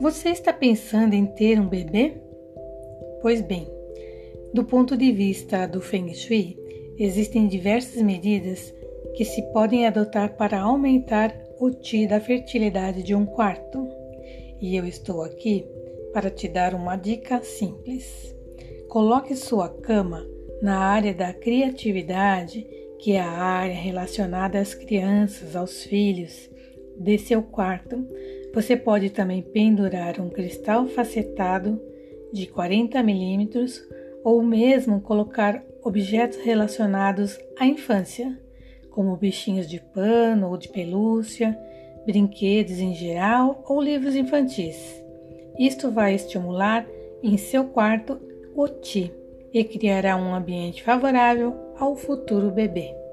Você está pensando em ter um bebê? Pois bem, do ponto de vista do Feng Shui, existem diversas medidas que se podem adotar para aumentar o Ti da fertilidade de um quarto. E eu estou aqui para te dar uma dica simples. Coloque sua cama na área da criatividade, que é a área relacionada às crianças, aos filhos de seu quarto você pode também pendurar um cristal facetado de 40 milímetros ou mesmo colocar objetos relacionados à infância, como bichinhos de pano ou de pelúcia, brinquedos em geral ou livros infantis. Isto vai estimular em seu quarto o Ti e criará um ambiente favorável ao futuro bebê.